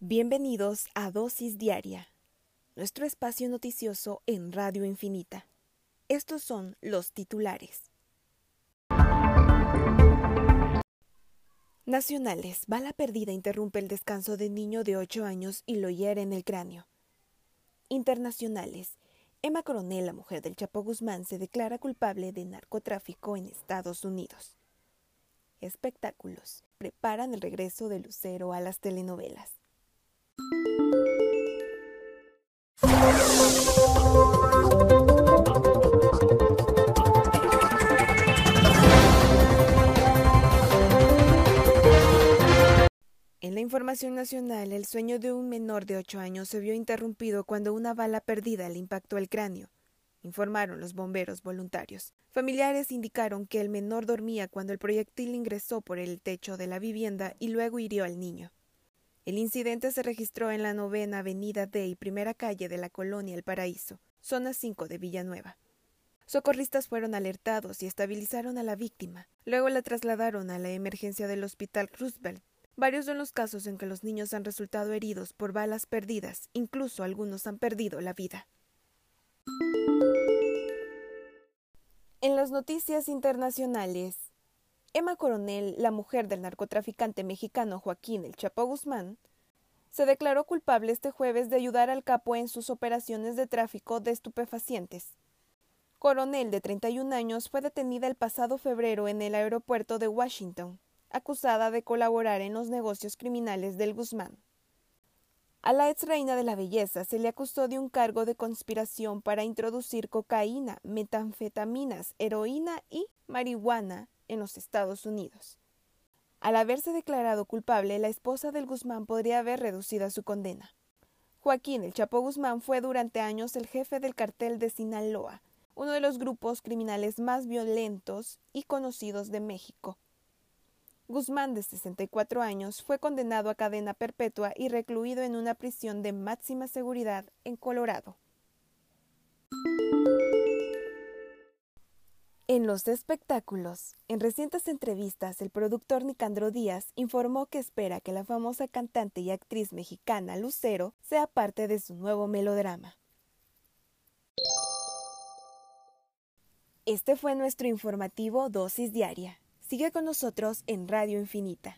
Bienvenidos a Dosis Diaria, nuestro espacio noticioso en Radio Infinita. Estos son los titulares. Nacionales, bala perdida interrumpe el descanso de niño de 8 años y lo hiere en el cráneo. Internacionales, Emma Coronel, la mujer del Chapo Guzmán, se declara culpable de narcotráfico en Estados Unidos. Espectáculos, preparan el regreso de Lucero a las telenovelas. En la información nacional, el sueño de un menor de 8 años se vio interrumpido cuando una bala perdida le impactó el cráneo, informaron los bomberos voluntarios. Familiares indicaron que el menor dormía cuando el proyectil ingresó por el techo de la vivienda y luego hirió al niño. El incidente se registró en la novena avenida D y primera calle de la colonia El Paraíso, zona 5 de Villanueva. Socorristas fueron alertados y estabilizaron a la víctima. Luego la trasladaron a la emergencia del Hospital Roosevelt, Varios son los casos en que los niños han resultado heridos por balas perdidas, incluso algunos han perdido la vida. En las noticias internacionales, Emma Coronel, la mujer del narcotraficante mexicano Joaquín El Chapo Guzmán, se declaró culpable este jueves de ayudar al capo en sus operaciones de tráfico de estupefacientes. Coronel, de 31 años, fue detenida el pasado febrero en el aeropuerto de Washington acusada de colaborar en los negocios criminales del Guzmán. A la ex reina de la belleza se le acusó de un cargo de conspiración para introducir cocaína, metanfetaminas, heroína y marihuana en los Estados Unidos. Al haberse declarado culpable, la esposa del Guzmán podría haber reducido su condena. Joaquín El Chapo Guzmán fue durante años el jefe del cartel de Sinaloa, uno de los grupos criminales más violentos y conocidos de México. Guzmán, de 64 años, fue condenado a cadena perpetua y recluido en una prisión de máxima seguridad en Colorado. En los espectáculos, en recientes entrevistas, el productor Nicandro Díaz informó que espera que la famosa cantante y actriz mexicana Lucero sea parte de su nuevo melodrama. Este fue nuestro informativo Dosis Diaria. Sigue con nosotros en Radio Infinita.